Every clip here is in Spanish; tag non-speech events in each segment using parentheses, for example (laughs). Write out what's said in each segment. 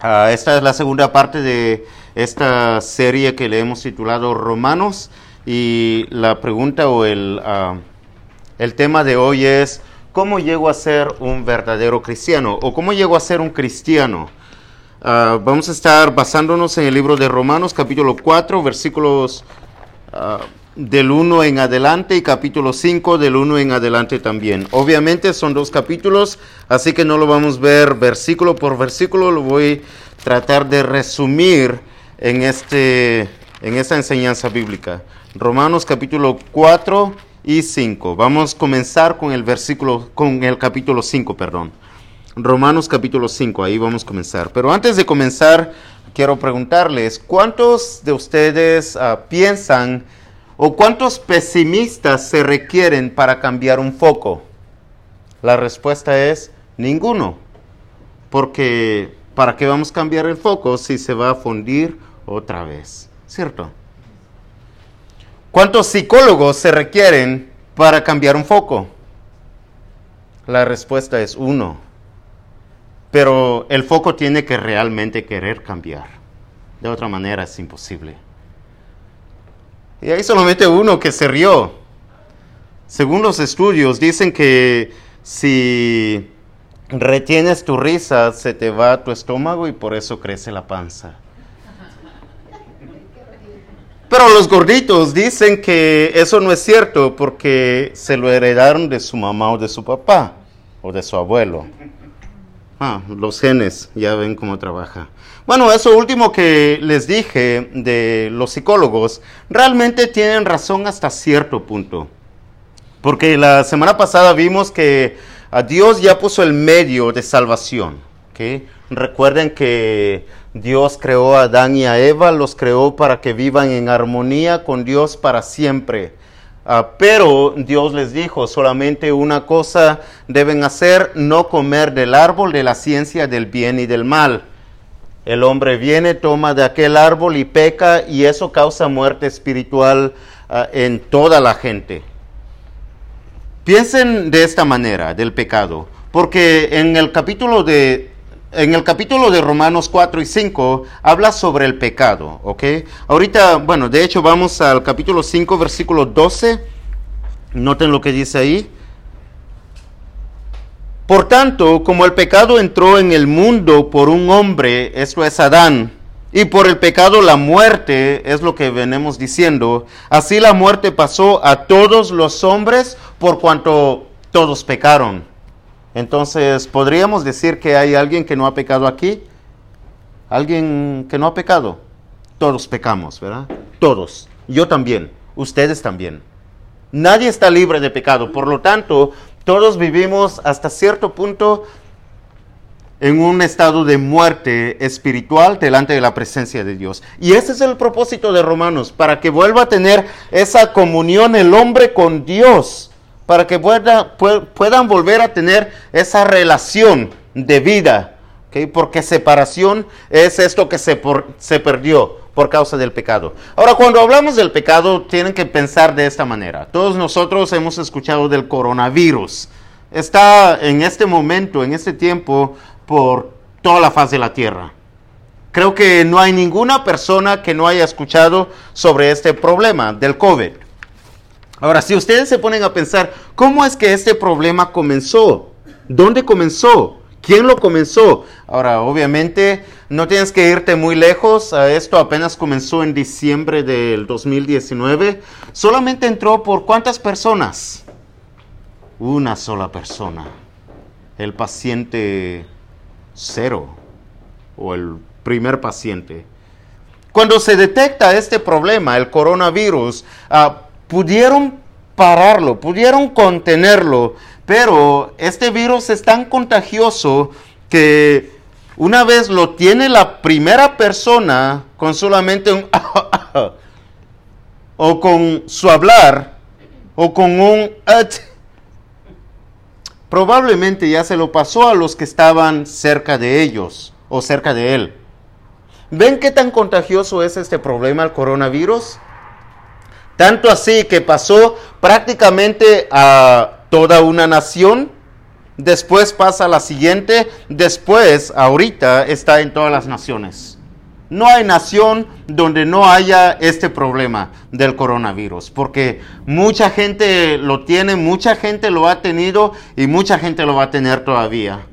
Ah, esta es la segunda parte de esta serie que le hemos titulado Romanos y la pregunta o el, ah, el tema de hoy es ¿cómo llego a ser un verdadero cristiano? o ¿cómo llego a ser un cristiano? Ah, vamos a estar basándonos en el libro de Romanos capítulo 4 versículos del 1 en adelante y capítulo 5 del 1 en adelante también. Obviamente son dos capítulos, así que no lo vamos a ver versículo por versículo, lo voy a tratar de resumir en, este, en esta enseñanza bíblica. Romanos capítulo 4 y 5. Vamos a comenzar con el versículo, con el capítulo 5, perdón. Romanos capítulo 5, ahí vamos a comenzar. Pero antes de comenzar, quiero preguntarles, ¿cuántos de ustedes uh, piensan ¿O cuántos pesimistas se requieren para cambiar un foco? La respuesta es ninguno. Porque ¿para qué vamos a cambiar el foco si se va a fundir otra vez? ¿Cierto? ¿Cuántos psicólogos se requieren para cambiar un foco? La respuesta es uno. Pero el foco tiene que realmente querer cambiar. De otra manera es imposible. Y hay solamente uno que se rió. Según los estudios, dicen que si retienes tu risa, se te va tu estómago y por eso crece la panza. Pero los gorditos dicen que eso no es cierto porque se lo heredaron de su mamá o de su papá o de su abuelo. Ah, los genes, ya ven cómo trabaja. Bueno, eso último que les dije de los psicólogos, realmente tienen razón hasta cierto punto. Porque la semana pasada vimos que a Dios ya puso el medio de salvación. Recuerden que Dios creó a Adán y a Eva, los creó para que vivan en armonía con Dios para siempre. Ah, pero Dios les dijo, solamente una cosa deben hacer, no comer del árbol de la ciencia del bien y del mal. El hombre viene, toma de aquel árbol y peca y eso causa muerte espiritual ah, en toda la gente. Piensen de esta manera del pecado, porque en el capítulo de en el capítulo de Romanos 4 y 5 habla sobre el pecado, ¿ok? Ahorita, bueno, de hecho vamos al capítulo 5, versículo 12. Noten lo que dice ahí. Por tanto, como el pecado entró en el mundo por un hombre, esto es Adán, y por el pecado la muerte, es lo que venimos diciendo, así la muerte pasó a todos los hombres por cuanto todos pecaron. Entonces, ¿podríamos decir que hay alguien que no ha pecado aquí? ¿Alguien que no ha pecado? Todos pecamos, ¿verdad? Todos. Yo también. Ustedes también. Nadie está libre de pecado. Por lo tanto, todos vivimos hasta cierto punto en un estado de muerte espiritual delante de la presencia de Dios. Y ese es el propósito de Romanos, para que vuelva a tener esa comunión el hombre con Dios, para que puedan volver a tener esa relación de vida, porque separación es esto que se, se perdió por causa del pecado. Ahora, cuando hablamos del pecado, tienen que pensar de esta manera. Todos nosotros hemos escuchado del coronavirus. Está en este momento, en este tiempo, por toda la faz de la tierra. Creo que no hay ninguna persona que no haya escuchado sobre este problema del COVID. Ahora, si ustedes se ponen a pensar, ¿cómo es que este problema comenzó? ¿Dónde comenzó? ¿Quién lo comenzó? Ahora, obviamente, no tienes que irte muy lejos. Esto apenas comenzó en diciembre del 2019. Solamente entró por cuántas personas? Una sola persona. El paciente cero o el primer paciente. Cuando se detecta este problema, el coronavirus, ah, pudieron pararlo, pudieron contenerlo, pero este virus es tan contagioso que una vez lo tiene la primera persona con solamente un (laughs) o con su hablar o con un probablemente ya se lo pasó a los que estaban cerca de ellos o cerca de él. ¿Ven qué tan contagioso es este problema el coronavirus? Tanto así que pasó prácticamente a toda una nación después pasa a la siguiente, después, ahorita, está en todas las naciones. No hay nación donde no haya este problema del coronavirus, porque mucha gente lo tiene, mucha gente lo ha tenido y mucha gente lo va a tener todavía.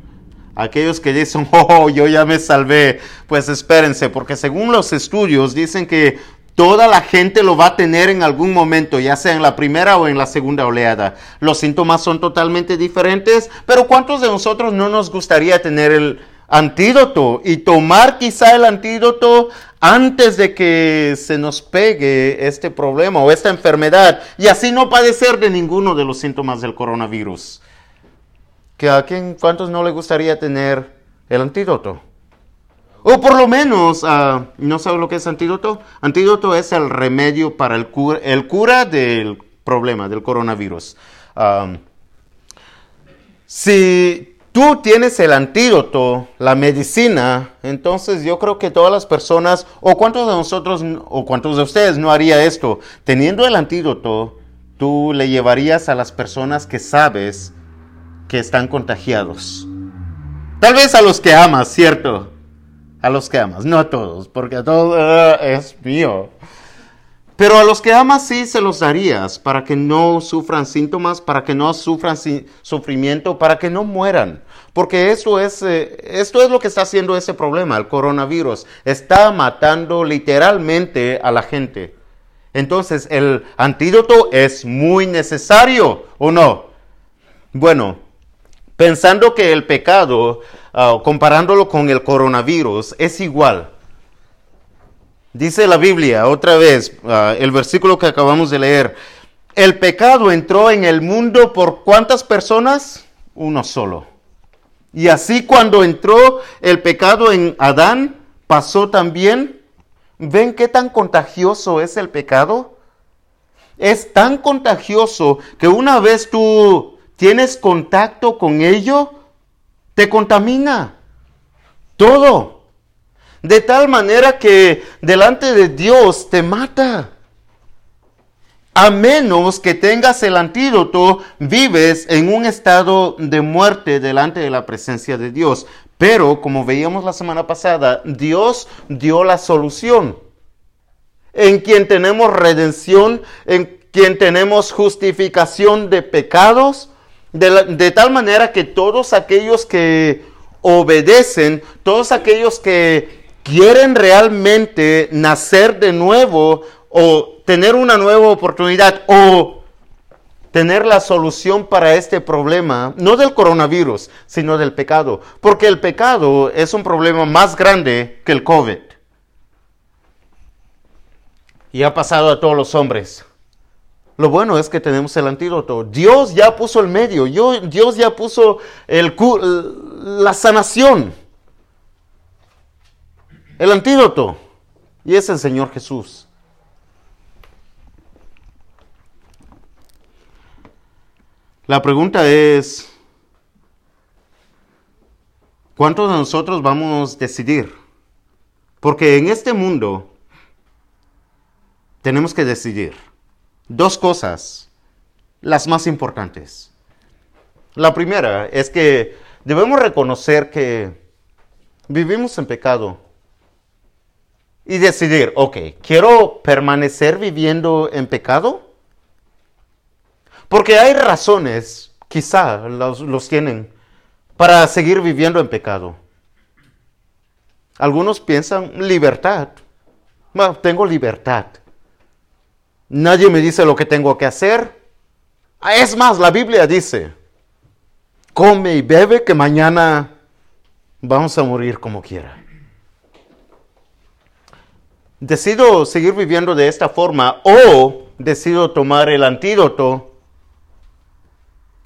Aquellos que dicen, (laughs) oh, yo ya me salvé, pues espérense, porque según los estudios dicen que toda la gente lo va a tener en algún momento, ya sea en la primera o en la segunda oleada. Los síntomas son totalmente diferentes, pero ¿cuántos de nosotros no nos gustaría tener el antídoto y tomar quizá el antídoto antes de que se nos pegue este problema o esta enfermedad y así no padecer de ninguno de los síntomas del coronavirus. ¿Que a quién, cuántos no le gustaría tener el antídoto? O por lo menos, uh, ¿no sabe lo que es antídoto? Antídoto es el remedio para el cura, el cura del problema, del coronavirus. Si tú tienes el antídoto, la medicina, entonces yo creo que todas las personas, o cuántos de nosotros, o cuántos de ustedes no haría esto, teniendo el antídoto, tú le llevarías a las personas que sabes que están contagiados. Tal vez a los que amas, ¿cierto? A los que amas, no a todos, porque a todos ah, es mío. Pero a los que amas sí se los darías para que no sufran síntomas, para que no sufran sufrimiento, para que no mueran. Porque eso es, eh, esto es lo que está haciendo ese problema, el coronavirus. Está matando literalmente a la gente. Entonces, el antídoto es muy necesario, ¿o no? Bueno, pensando que el pecado, ah, comparándolo con el coronavirus, es igual. Dice la Biblia, otra vez, ah, el versículo que acabamos de leer, el pecado entró en el mundo por cuántas personas? Uno solo. Y así cuando entró el pecado en Adán, pasó también. ¿Ven qué tan contagioso es el pecado? Es tan contagioso que una vez tú tienes contacto con ello, te contamina. Todo. De tal manera que delante de Dios te mata. A menos que tengas el antídoto, vives en un estado de muerte delante de la presencia de Dios. Pero, como veíamos la semana pasada, Dios dio la solución. En quien tenemos redención, en quien tenemos justificación de pecados, de, tal manera que todos aquellos que obedecen, todos aquellos que quieren realmente nacer de nuevo o tener una nueva oportunidad o tener la solución para este problema, no del coronavirus, sino del pecado, porque el pecado es un problema más grande que el COVID. Y ha pasado a todos los hombres. Lo bueno es que tenemos el antídoto. Dios ya puso el medio, Dios ya puso la sanación el antídoto. Y es el Señor Jesús. La pregunta es, ¿cuántos de nosotros vamos a decidir? Porque en este mundo tenemos que decidir dos cosas, las más importantes. La primera es que debemos reconocer que vivimos en pecado y decidir, ok, ¿quiero permanecer viviendo en pecado? Porque hay razones, quizá los, tienen, para seguir viviendo en pecado. Algunos piensan libertad. Bueno, tengo libertad. Nadie me dice lo que tengo que hacer. Es más, la Biblia dice, come y bebe que mañana vamos a morir como quiera decido seguir viviendo de esta forma o decido tomar el antídoto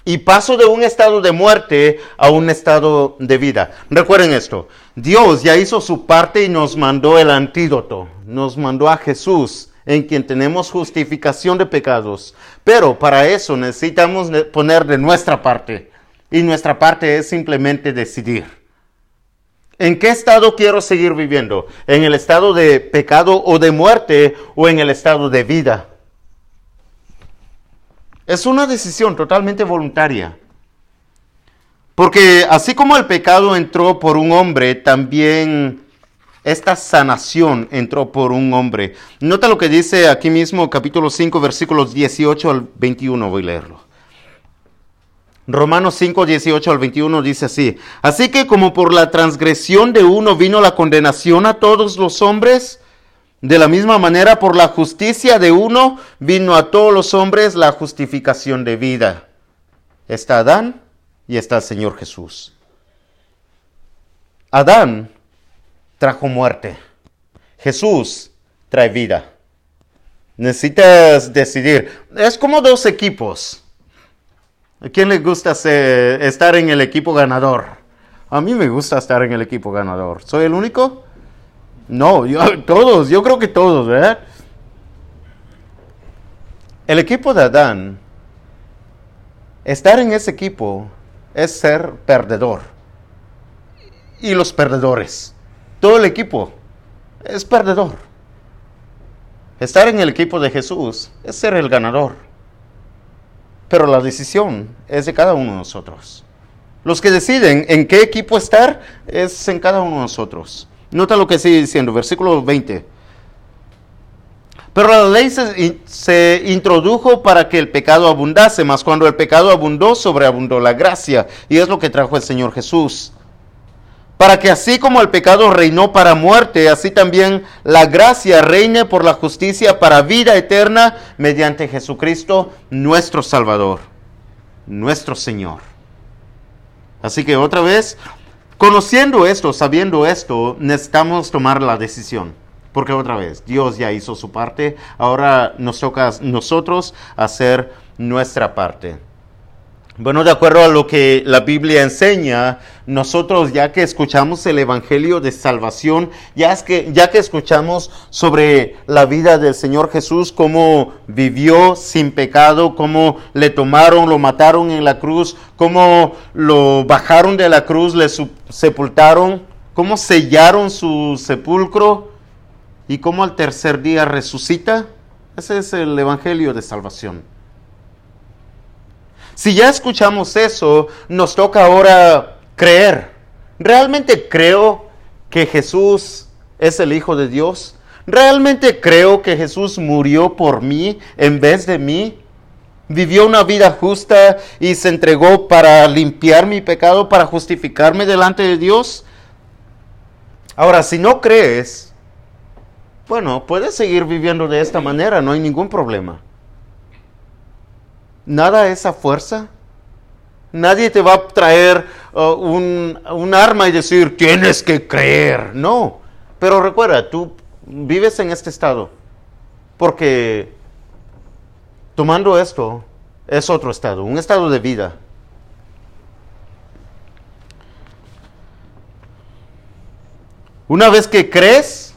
y paso de un estado de muerte a un estado de vida. Recuerden esto, Dios ya hizo su parte y nos mandó el antídoto, nos mandó a Jesús en quien tenemos justificación de pecados. Pero para eso necesitamos poner de nuestra parte y nuestra parte es simplemente decidir. ¿En qué estado quiero seguir viviendo? ¿En el estado de pecado o de muerte o en el estado de vida? Es una decisión totalmente voluntaria. Porque así como el pecado entró por un hombre, también esta sanación entró por un hombre. Nota lo que dice aquí mismo capítulo 5 versículos 18 al 21, voy a leerlo. Romanos 5, 18 al 21 dice así, así que como por la transgresión de uno vino la condenación a todos los hombres, de la misma manera por la justicia de uno vino a todos los hombres la justificación de vida. Está Adán y está el Señor Jesús. Adán trajo muerte. Jesús trae vida. Necesitas decidir. Es como dos equipos. ¿A quién le gusta estar en el equipo ganador? A mí me gusta estar en el equipo ganador. ¿Soy el único? No, yo, (laughs) todos, yo creo que todos, ¿verdad? El equipo de Adán, estar en ese equipo es ser perdedor. Y los perdedores, todo el equipo es perdedor. Estar en el equipo de Jesús es ser el ganador. Pero la decisión es de cada uno de nosotros. Los que deciden en qué equipo estar es en cada uno de nosotros. Nota lo que sigue diciendo, versículo 20. Pero la ley se, se, introdujo para que el pecado abundase, mas cuando el pecado abundó, sobreabundó la gracia. Y es lo que trajo el Señor Jesús para que así como el pecado reinó para muerte, así también la gracia reine por la justicia para vida eterna mediante Jesucristo nuestro Salvador, nuestro Señor. Así que otra vez, conociendo esto, sabiendo esto, necesitamos tomar la decisión. Porque otra vez, Dios ya hizo su parte, ahora nos toca a nosotros hacer nuestra parte. Bueno, de acuerdo a lo que la Biblia enseña, nosotros ya que escuchamos el Evangelio de Salvación, ya, es que, ya que escuchamos sobre la vida del Señor Jesús, cómo vivió sin pecado, cómo le tomaron, lo mataron en la cruz, cómo lo bajaron de la cruz, le sepultaron, cómo sellaron su sepulcro y cómo al tercer día resucita, ese es el Evangelio de Salvación. Si ya escuchamos eso, nos toca ahora creer. ¿Realmente creo que Jesús es el Hijo de Dios? ¿Realmente creo que Jesús murió por mí en vez de mí? Vivió una vida justa y se entregó para limpiar mi pecado, para justificarme delante de Dios. Ahora, si no crees, bueno, puedes seguir viviendo de esta manera, no hay ningún problema nada esa fuerza. Nadie te va a traer uh, un, arma y decir, tienes que creer. No. Pero recuerda, tú vives en este estado. Porque tomando esto es otro estado, un estado de vida. Una vez que crees,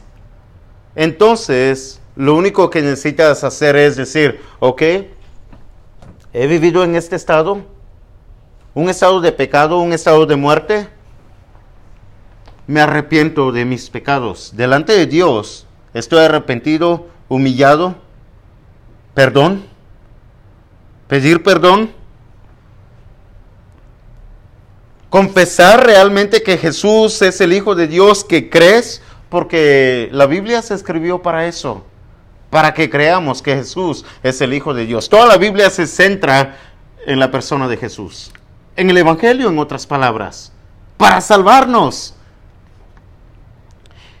entonces lo único que necesitas hacer es decir, ok, ¿He vivido en este estado? ¿Un estado de pecado, un estado de muerte? Me arrepiento de mis pecados. Delante de Dios estoy arrepentido, humillado. Perdón. Pedir perdón. Confesar realmente que Jesús es el Hijo de Dios que crees, porque la Biblia se escribió para eso para que creamos que Jesús es el Hijo de Dios. Toda la Biblia se centra en la persona de Jesús, en el Evangelio, en otras palabras, para salvarnos.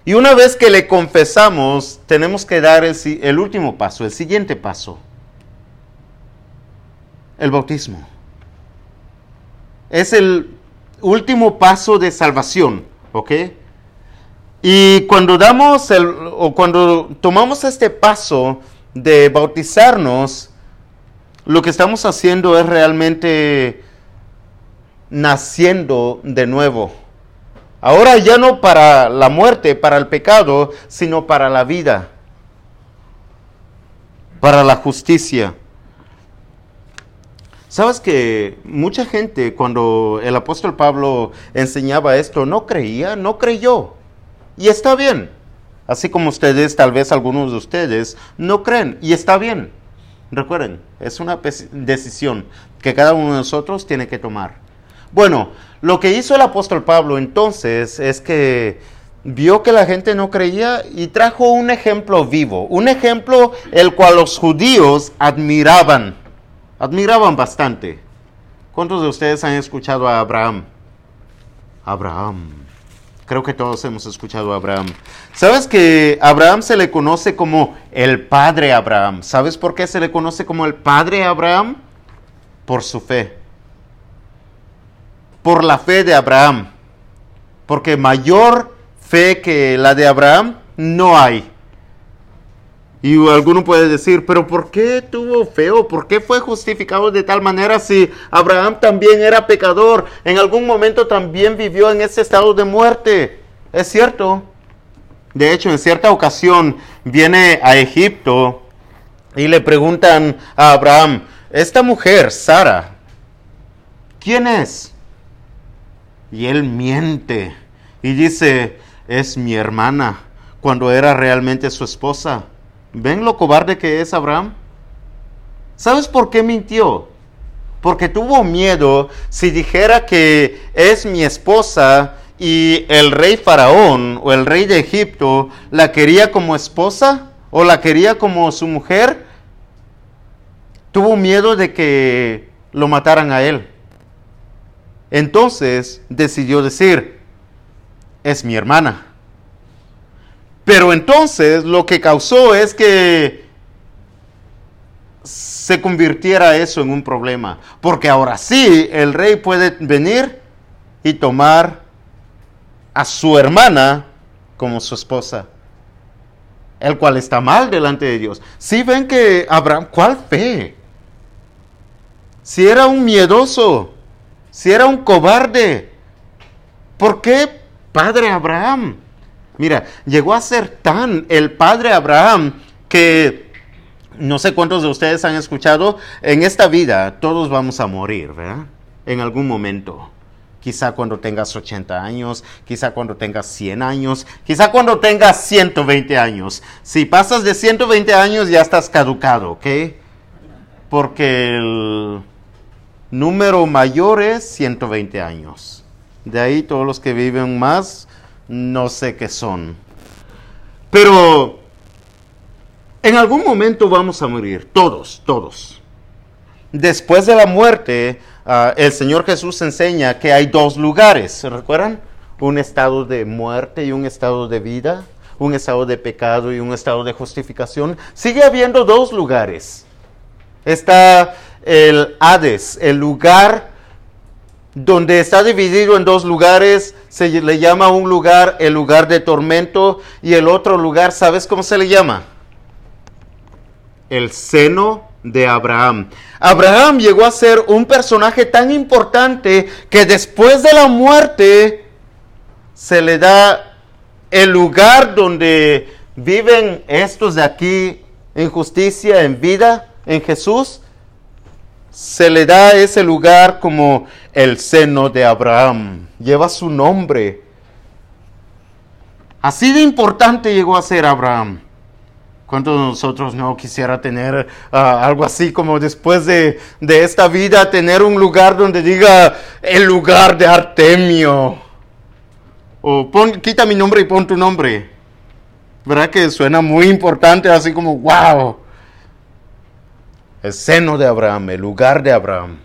Y una vez que le confesamos, tenemos que dar el, último paso, el siguiente paso, el bautismo. Es el último paso de salvación, ¿ok? Y cuando damos el, o cuando tomamos este paso de bautizarnos, lo que estamos haciendo es realmente naciendo de nuevo. Ahora ya no para la muerte, para el pecado, sino para la vida, para la justicia. Sabes que mucha gente cuando el apóstol Pablo enseñaba esto no creía, no creyó. Y está bien. Así como ustedes, tal vez algunos de ustedes, no creen. Y está bien. Recuerden, es una decisión que cada uno de nosotros tiene que tomar. Bueno, lo que hizo el apóstol Pablo entonces es que vio que la gente no creía y trajo un ejemplo vivo, un ejemplo el cual los judíos admiraban, admiraban bastante. ¿Cuántos de ustedes han escuchado a Abraham? Abraham. Creo que todos hemos escuchado a Abraham. ¿Sabes que Abraham se le conoce como el padre Abraham? ¿Sabes por qué se le conoce como el padre Abraham? Por su fe por la fe de Abraham. Porque mayor fe que la de Abraham no hay. Y alguno puede decir, pero ¿por qué tuvo fe o por qué fue justificado de tal manera si Abraham también era pecador? En algún momento también vivió en ese estado de muerte. Es cierto. De hecho, en cierta ocasión viene a Egipto y le preguntan a Abraham, esta mujer, Sara, ¿quién es? Y él miente y dice, es mi hermana, cuando era realmente su esposa. ¿Ven lo cobarde que es Abraham? ¿Sabes por qué mintió? Porque tuvo miedo si dijera que es mi esposa y el rey faraón o el rey de Egipto la quería como esposa o la quería como su mujer. Tuvo miedo de que lo mataran a él. Entonces decidió decir, es mi hermana. Pero entonces lo que causó es que se convirtiera eso en un problema. Porque ahora sí, el rey puede venir y tomar a su hermana como su esposa. El cual está mal delante de Dios. Si ven que Abraham, ¿cuál fe? Si era un miedoso, si era un cobarde? ¿Por qué padre Abraham? Mira, llegó a ser tan el padre Abraham que no sé cuántos de ustedes han escuchado, en esta vida todos vamos a morir, ¿verdad? En algún momento. Quizá cuando tengas 80 años, quizá cuando tengas 100 años, quizá cuando tengas 120 años. Si pasas de 120 años ya estás caducado, ¿ok? Porque el número mayor es 120 años. De ahí todos los que viven más, no sé qué son. Pero en algún momento vamos a morir, todos, todos. Después de la muerte, ah, el Señor Jesús enseña que hay dos lugares, ¿se recuerdan? Un estado de muerte y un estado de vida, un estado de pecado y un estado de justificación. Sigue habiendo dos lugares. Está el Hades, el lugar donde está dividido en dos lugares, se le llama un lugar el lugar de tormento y el otro lugar, ¿sabes cómo se le llama? El seno de Abraham. Abraham llegó a ser un personaje tan importante que después de la muerte se le da el lugar donde viven estos de aquí en justicia, en vida, en Jesús se le da ese lugar como el seno de Abraham. Lleva su nombre. Así de importante llegó a ser Abraham. ¿Cuántos de nosotros no quisiera tener ah, algo así como después de, esta vida, tener un lugar donde diga el lugar de Artemio? O quita mi nombre y pon tu nombre. ¿Verdad que suena muy importante, así como, wow? El seno de Abraham, el lugar de Abraham.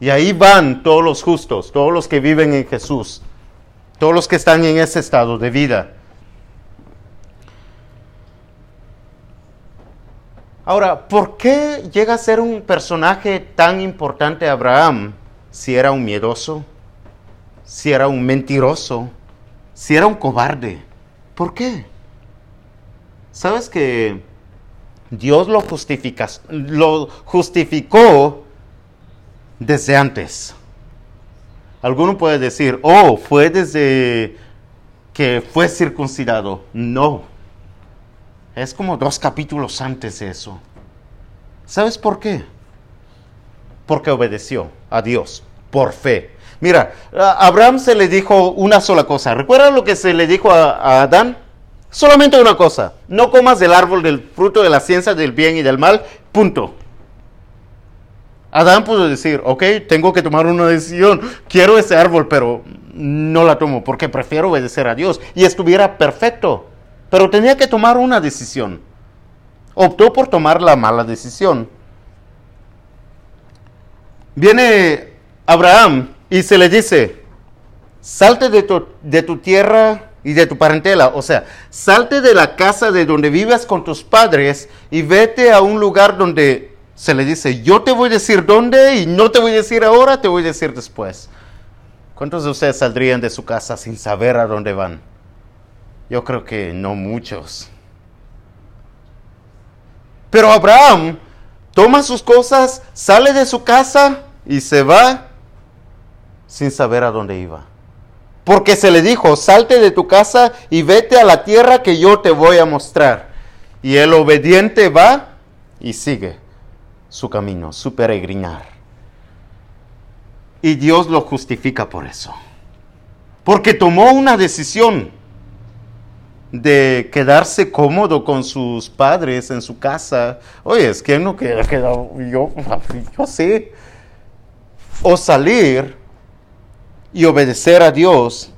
Y ahí van todos los justos, todos los que viven en Jesús, todos los que están en ese estado de vida. Ahora, ¿por qué llega a ser un personaje tan importante Abraham si era un miedoso, si era un mentiroso, si era un cobarde? ¿Por qué? ¿Sabes que Dios lo, lo justificó desde antes. Alguno puede decir, oh, fue desde que fue circuncidado. No. Es como dos capítulos antes de eso. ¿Sabes por qué? Porque obedeció a Dios por fe. Mira, a Abraham se le dijo una sola cosa. ¿Recuerdan lo que se le dijo a, a Adán? Solamente una cosa, no comas del árbol del fruto de la ciencia del bien y del mal, punto. Adán pudo decir, ok, tengo que tomar una decisión, quiero ese árbol, pero no la tomo porque prefiero obedecer a Dios. Y estuviera perfecto, pero tenía que tomar una decisión. Optó por tomar la mala decisión. Viene Abraham y se le dice, salte de tu, de tu tierra y de tu parentela. O sea, salte de la casa de donde vives con tus padres y vete a un lugar donde se le dice, yo te voy a decir dónde y no te voy a decir ahora, te voy a decir después. ¿Cuántos de ustedes saldrían de su casa sin saber a dónde van? Yo creo que no muchos. Pero Abraham toma sus cosas, sale de su casa y se va sin saber a dónde iba. Porque se le dijo, salte de tu casa y vete a la tierra que yo te voy a mostrar. Y el obediente va y sigue su camino, su peregrinar. Y Dios lo justifica por eso. Porque tomó una decisión de quedarse cómodo con sus padres en su casa. Oye, es que no queda quedado, yo, yo sé. O salir y obedecer a Dios.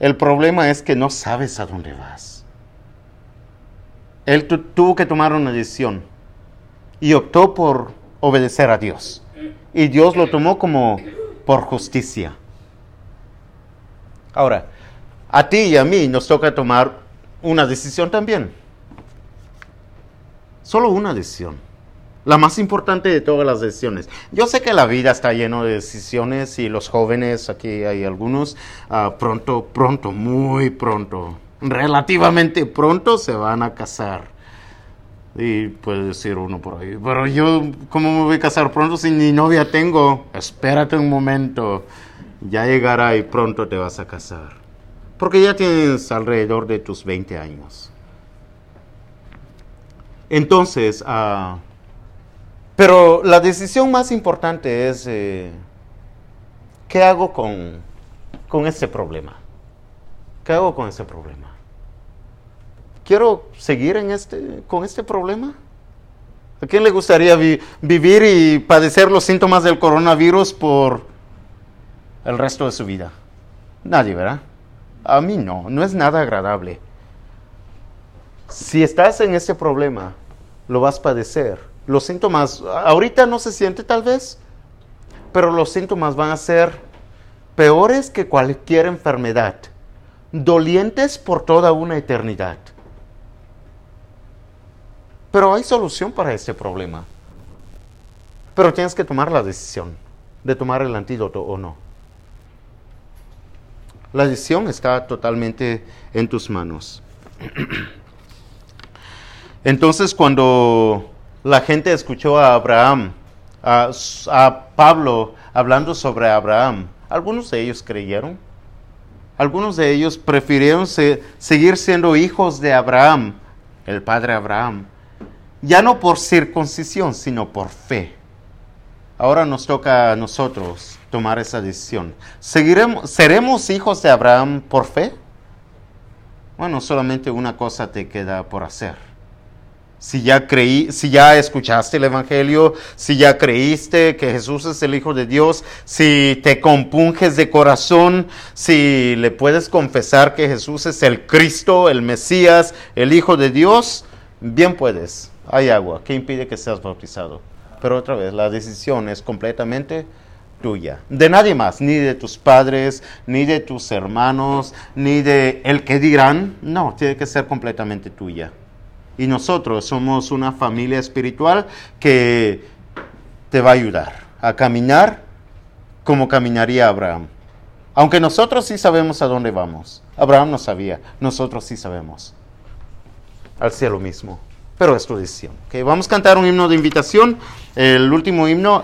El problema es que no sabes a dónde vas. Él tuvo que tomar una decisión y optó por obedecer a Dios. Y Dios lo tomó como por justicia. Ahora, a ti y a mí nos toca tomar una decisión también. Solo una decisión. La más importante de todas las decisiones. Yo sé que la vida está llena de decisiones y los jóvenes, aquí hay algunos, uh, pronto, pronto, muy pronto, relativamente pronto se van a casar. Y puede decir uno por ahí, pero yo, ¿cómo me voy a casar pronto si ni novia tengo? Espérate un momento, ya llegará y pronto te vas a casar. Porque ya tienes alrededor de tus 20 años. Entonces, uh, pero la decisión más importante es, eh, ¿qué hago con, con este problema? ¿Qué hago con ese problema? ¿Quiero seguir en este, con este problema? ¿A quién le gustaría vi vivir y padecer los síntomas del coronavirus por el resto de su vida? Nadie, ¿verdad? A mí no, no es nada agradable. Si estás en este problema, lo vas a padecer. Los síntomas, ahorita no se siente tal vez, pero los síntomas van a ser peores que cualquier enfermedad, dolientes por toda una eternidad. Pero hay solución para este problema. Pero tienes que tomar la decisión de tomar el antídoto o no. La decisión está totalmente en tus manos. (clears throat) Entonces cuando la gente escuchó a Abraham, a, Pablo hablando sobre Abraham, algunos de ellos creyeron. Algunos de ellos prefirieron se, seguir siendo hijos de Abraham, el padre Abraham, ya no por circuncisión, sino por fe. Ahora nos toca a nosotros tomar esa decisión. ¿Seguiremos, ¿Seremos hijos de Abraham por fe? Bueno, solamente una cosa te queda por hacer. Si ya creí, si ya escuchaste el evangelio, si ya creíste que Jesús es el hijo de Dios, si te compunges de corazón, si le puedes confesar que Jesús es el Cristo, el Mesías, el hijo de Dios, bien puedes hay agua, ¿qué impide que seas bautizado? Pero otra vez, la decisión es completamente tuya, de nadie más, ni de tus padres, ni de tus hermanos, ni de el que dirán, no, tiene que ser completamente tuya. Y nosotros somos una familia espiritual que te va a ayudar a caminar como caminaría Abraham. Aunque nosotros sí sabemos a dónde vamos. Abraham no sabía, nosotros sí sabemos. Al cielo mismo pero es tu decisión. Okay, vamos a cantar un himno de invitación, el último himno.